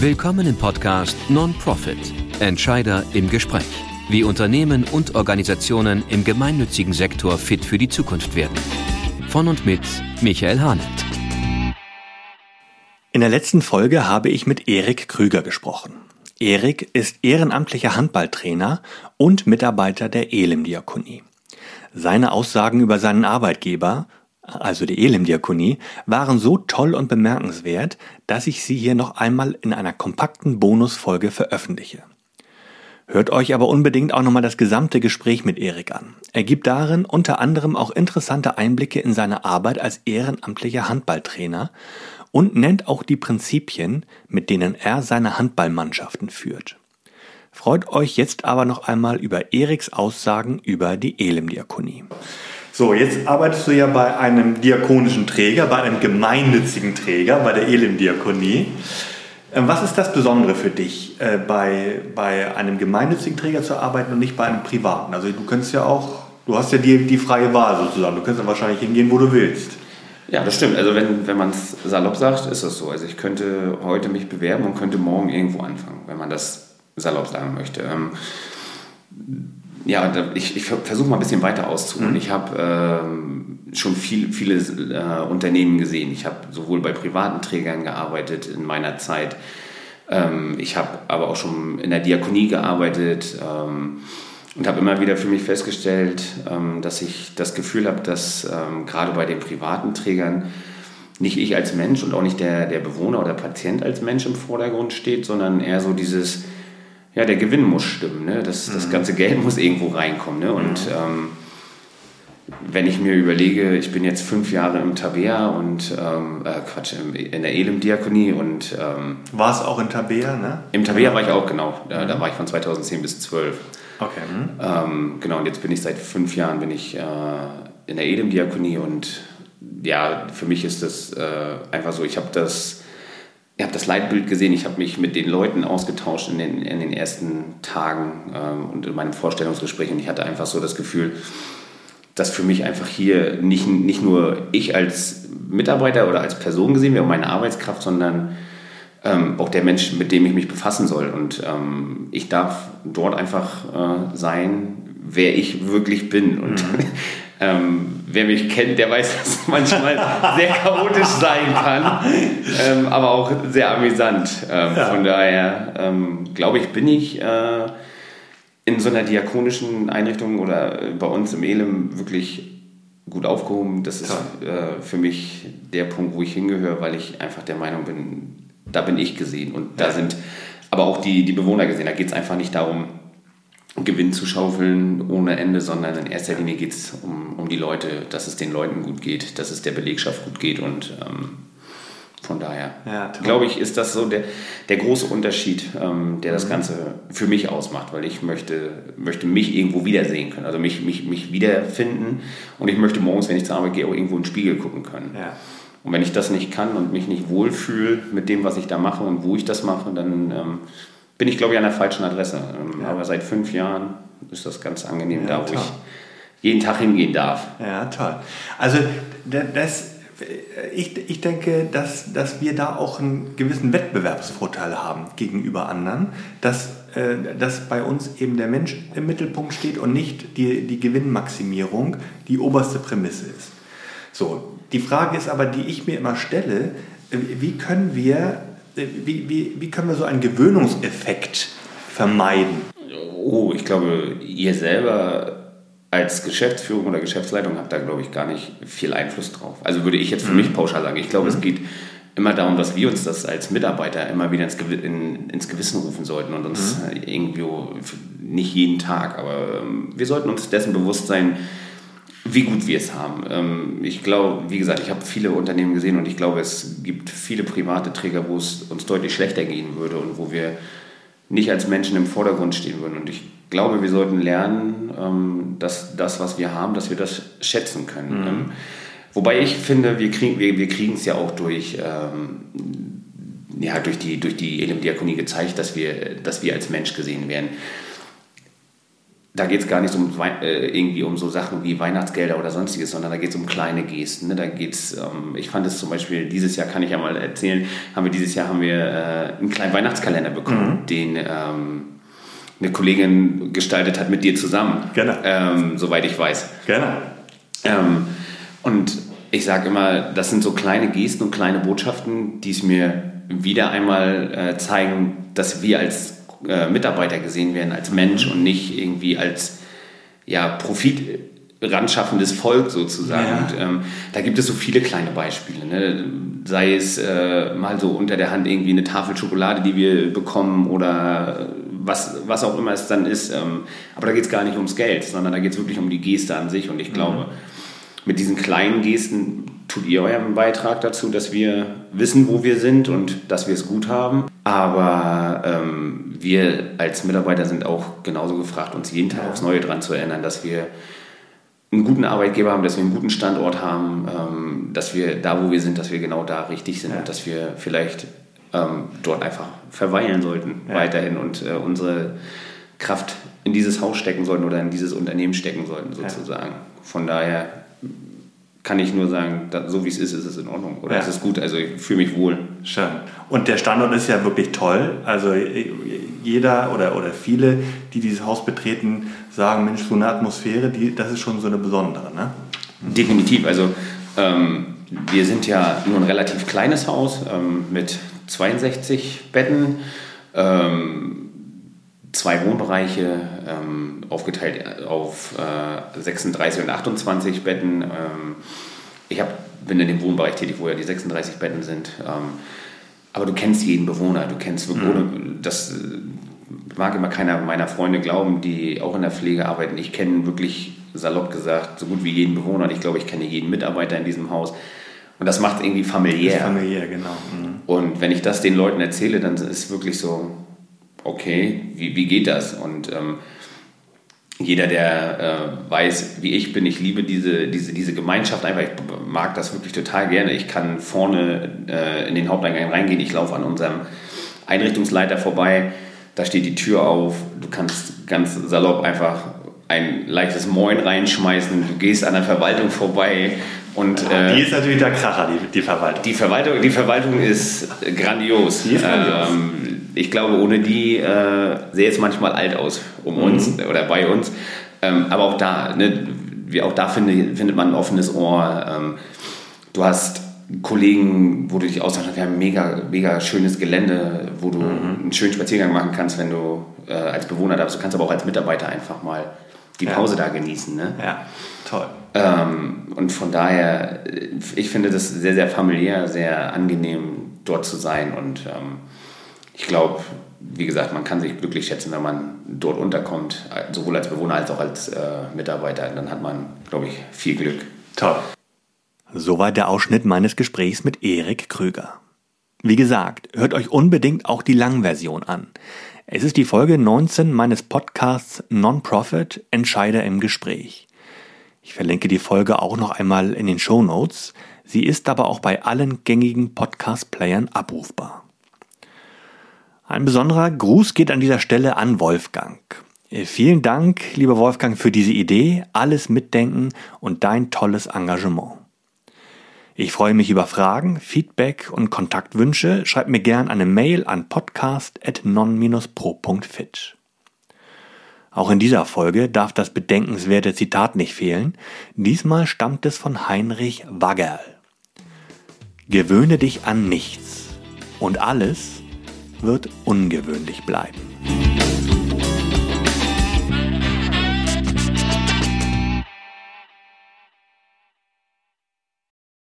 Willkommen im Podcast Non-Profit Entscheider im Gespräch. Wie Unternehmen und Organisationen im gemeinnützigen Sektor fit für die Zukunft werden. Von und mit Michael Hahnert. In der letzten Folge habe ich mit Erik Krüger gesprochen. Erik ist ehrenamtlicher Handballtrainer und Mitarbeiter der Elim-Diakonie. Seine Aussagen über seinen Arbeitgeber also die Elim-Diakonie, waren so toll und bemerkenswert, dass ich sie hier noch einmal in einer kompakten Bonusfolge veröffentliche. Hört euch aber unbedingt auch nochmal das gesamte Gespräch mit Erik an. Er gibt darin unter anderem auch interessante Einblicke in seine Arbeit als ehrenamtlicher Handballtrainer und nennt auch die Prinzipien, mit denen er seine Handballmannschaften führt. Freut euch jetzt aber noch einmal über Eriks Aussagen über die Elim-Diakonie. So, jetzt arbeitest du ja bei einem diakonischen Träger, bei einem gemeinnützigen Träger, bei der Elim-Diakonie. Ähm, was ist das Besondere für dich, äh, bei, bei einem gemeinnützigen Träger zu arbeiten und nicht bei einem privaten? Also du könntest ja auch, du hast ja die, die freie Wahl sozusagen, du könntest ja wahrscheinlich hingehen, wo du willst. Ja, das stimmt. Also wenn, wenn man es salopp sagt, ist das so. Also ich könnte heute mich bewerben und könnte morgen irgendwo anfangen, wenn man das salopp sagen möchte. Ja, ich, ich versuche mal ein bisschen weiter auszuholen. Mhm. Ich habe ähm, schon viel, viele äh, Unternehmen gesehen. Ich habe sowohl bei privaten Trägern gearbeitet in meiner Zeit. Ähm, ich habe aber auch schon in der Diakonie gearbeitet ähm, und habe immer wieder für mich festgestellt, ähm, dass ich das Gefühl habe, dass ähm, gerade bei den privaten Trägern nicht ich als Mensch und auch nicht der, der Bewohner oder Patient als Mensch im Vordergrund steht, sondern eher so dieses ja, der Gewinn muss stimmen. Ne? Das, mhm. das ganze Geld muss irgendwo reinkommen. Ne? Und ähm, wenn ich mir überlege, ich bin jetzt fünf Jahre im Tabea und ähm, äh, Quatsch, in der Elim-Diakonie und ähm, war es auch in Tabea, ne? Im Tabea war ich auch, genau. Da, mhm. da war ich von 2010 bis 12. Okay. Mhm. Ähm, genau, und jetzt bin ich seit fünf Jahren bin ich äh, in der Elim-Diakonie und ja, für mich ist das äh, einfach so, ich habe das ich habe das Leitbild gesehen, ich habe mich mit den Leuten ausgetauscht in den, in den ersten Tagen ähm, und in meinem Vorstellungsgespräch und ich hatte einfach so das Gefühl, dass für mich einfach hier nicht, nicht nur ich als Mitarbeiter oder als Person gesehen werde, meine Arbeitskraft, sondern ähm, auch der Mensch, mit dem ich mich befassen soll. Und ähm, ich darf dort einfach äh, sein, wer ich wirklich bin. Und mhm. Ähm, wer mich kennt, der weiß, dass es manchmal sehr chaotisch sein kann, ähm, aber auch sehr amüsant. Ähm, ja. Von daher ähm, glaube ich, bin ich äh, in so einer diakonischen Einrichtung oder bei uns im Elem wirklich gut aufgehoben. Das ist äh, für mich der Punkt, wo ich hingehöre, weil ich einfach der Meinung bin, da bin ich gesehen und da sind aber auch die, die Bewohner gesehen. Da geht es einfach nicht darum, Gewinn zu schaufeln ohne Ende, sondern in erster Linie geht es um, um die Leute, dass es den Leuten gut geht, dass es der Belegschaft gut geht und ähm, von daher ja, glaube ich, ist das so der, der große Unterschied, ähm, der das mhm. Ganze für mich ausmacht, weil ich möchte, möchte mich irgendwo wiedersehen können, also mich, mich, mich wiederfinden und ich möchte morgens, wenn ich zur Arbeit gehe, auch irgendwo in den Spiegel gucken können. Ja. Und wenn ich das nicht kann und mich nicht wohlfühle mit dem, was ich da mache und wo ich das mache, dann ähm, bin ich, glaube ich, an der falschen Adresse. Ähm, ja. Aber seit fünf Jahren ist das ganz angenehm ja, da, wo toll. ich jeden Tag hingehen darf. Ja, toll. Also das, ich, ich denke, dass, dass wir da auch einen gewissen Wettbewerbsvorteil haben gegenüber anderen, dass, äh, dass bei uns eben der Mensch im Mittelpunkt steht und nicht die, die Gewinnmaximierung die oberste Prämisse ist. So, die Frage ist aber, die ich mir immer stelle, äh, wie können wir wie, wie, wie können wir so einen Gewöhnungseffekt vermeiden? Oh, ich glaube, ihr selber als Geschäftsführung oder Geschäftsleitung habt da, glaube ich, gar nicht viel Einfluss drauf. Also würde ich jetzt für mhm. mich pauschal sagen. Ich glaube, mhm. es geht immer darum, dass wir uns das als Mitarbeiter immer wieder ins, Gew in, ins Gewissen rufen sollten und uns mhm. irgendwie, nicht jeden Tag, aber ähm, wir sollten uns dessen bewusst sein, wie gut wir es haben. Ähm, ich glaube, wie gesagt, ich habe viele Unternehmen gesehen und ich glaube, es gibt viele private Träger, wo es uns deutlich schlechter gehen würde und wo wir nicht als Menschen im Vordergrund stehen würden. Und ich glaube, wir sollten lernen, ähm, dass das, was wir haben, dass wir das schätzen können. Mhm. Ähm, wobei ich finde, wir kriegen wir, wir es ja auch durch, ja, durch die, durch die Elim-Diakonie gezeigt, dass wir, dass wir als Mensch gesehen werden da geht es gar nicht um äh, irgendwie um so Sachen wie Weihnachtsgelder oder sonstiges, sondern da geht es um kleine Gesten. Ne? Da geht's, ähm, ich fand es zum Beispiel dieses Jahr kann ich ja mal erzählen, haben wir dieses Jahr haben wir äh, einen kleinen Weihnachtskalender bekommen, mhm. den ähm, eine Kollegin gestaltet hat mit dir zusammen. Genau. Ähm, soweit ich weiß. Genau. Und ich sage immer, das sind so kleine Gesten und kleine Botschaften, die es mir wieder einmal äh, zeigen, dass wir als äh, Mitarbeiter gesehen werden, als Mensch und nicht irgendwie als ja, Profit ranschaffendes Volk sozusagen. Ja. Und ähm, da gibt es so viele kleine Beispiele. Ne? Sei es äh, mal so unter der Hand irgendwie eine Tafel Schokolade, die wir bekommen oder was, was auch immer es dann ist. Ähm, aber da geht es gar nicht ums Geld, sondern da geht es wirklich um die Geste an sich. Und ich glaube, mhm. mit diesen kleinen Gesten tut ihr euren Beitrag dazu, dass wir wissen, wo wir sind und dass wir es gut haben. Aber ähm, wir als Mitarbeiter sind auch genauso gefragt, uns jeden Tag aufs Neue daran zu erinnern, dass wir einen guten Arbeitgeber haben, dass wir einen guten Standort haben, ähm, dass wir da, wo wir sind, dass wir genau da richtig sind ja. und dass wir vielleicht ähm, dort einfach verweilen sollten ja. weiterhin und äh, unsere Kraft in dieses Haus stecken sollten oder in dieses Unternehmen stecken sollten sozusagen. Ja. Von daher kann ich nur sagen, so wie es ist, ist es in Ordnung. Oder ja. es ist gut, also ich fühle mich wohl. Schön. Und der Standort ist ja wirklich toll. Also jeder oder, oder viele, die dieses Haus betreten, sagen, Mensch, so eine Atmosphäre, die, das ist schon so eine besondere. Ne? Definitiv. Also ähm, wir sind ja nur ein relativ kleines Haus ähm, mit 62 Betten. Ähm, zwei Wohnbereiche, ähm, aufgeteilt auf äh, 36 und 28 Betten. Ähm, ich hab, bin in dem Wohnbereich tätig, wo ja die 36 Betten sind. Ähm, aber du kennst jeden Bewohner, du kennst wirklich, mhm. das mag immer keiner meiner Freunde glauben, die auch in der Pflege arbeiten. Ich kenne wirklich, salopp gesagt, so gut wie jeden Bewohner und ich glaube, ich kenne jeden Mitarbeiter in diesem Haus. Und das macht irgendwie familiär. Das familiär, genau. Mhm. Und wenn ich das den Leuten erzähle, dann ist es wirklich so, okay, wie, wie geht das? Und ähm, jeder, der äh, weiß, wie ich bin, ich liebe diese, diese, diese Gemeinschaft einfach, ich mag das wirklich total gerne. Ich kann vorne äh, in den Haupteingang reingehen, ich laufe an unserem Einrichtungsleiter vorbei, da steht die Tür auf, du kannst ganz salopp einfach ein leichtes Moin reinschmeißen, du gehst an der Verwaltung vorbei und, äh, die ist natürlich der Kracher, die, die Verwaltung. Die Verwaltung, die Verwaltung ist grandios. Die ist grandios. Ähm, ich glaube, ohne die äh, sähe es manchmal alt aus um uns mhm. oder bei uns. Ähm, aber auch da, ne, wie auch da finde, findet man ein offenes Ohr. Ähm, du hast Kollegen, wo du dich austauschen kannst. Wir haben ein mega, mega schönes Gelände, wo du mhm. einen schönen Spaziergang machen kannst, wenn du äh, als Bewohner da bist. Du kannst aber auch als Mitarbeiter einfach mal die Pause ja. da genießen. Ne? Ja, toll. Ähm, und von daher, ich finde das sehr, sehr familiär, sehr angenehm, dort zu sein und ähm, ich glaube, wie gesagt, man kann sich glücklich schätzen, wenn man dort unterkommt, sowohl als Bewohner als auch als äh, Mitarbeiter. Dann hat man, glaube ich, viel Glück. Toll. Soweit der Ausschnitt meines Gesprächs mit Erik Krüger. Wie gesagt, hört euch unbedingt auch die Langversion an. Es ist die Folge 19 meines Podcasts Non-Profit Entscheider im Gespräch. Ich verlinke die Folge auch noch einmal in den Show Notes. Sie ist aber auch bei allen gängigen Podcast-Playern abrufbar. Ein besonderer Gruß geht an dieser Stelle an Wolfgang. Äh, vielen Dank, lieber Wolfgang, für diese Idee, alles mitdenken und dein tolles Engagement. Ich freue mich über Fragen, Feedback und Kontaktwünsche. Schreib mir gern eine Mail an podcast.non-pro.fit. Auch in dieser Folge darf das bedenkenswerte Zitat nicht fehlen. Diesmal stammt es von Heinrich Waggerl. Gewöhne dich an nichts und alles wird ungewöhnlich bleiben.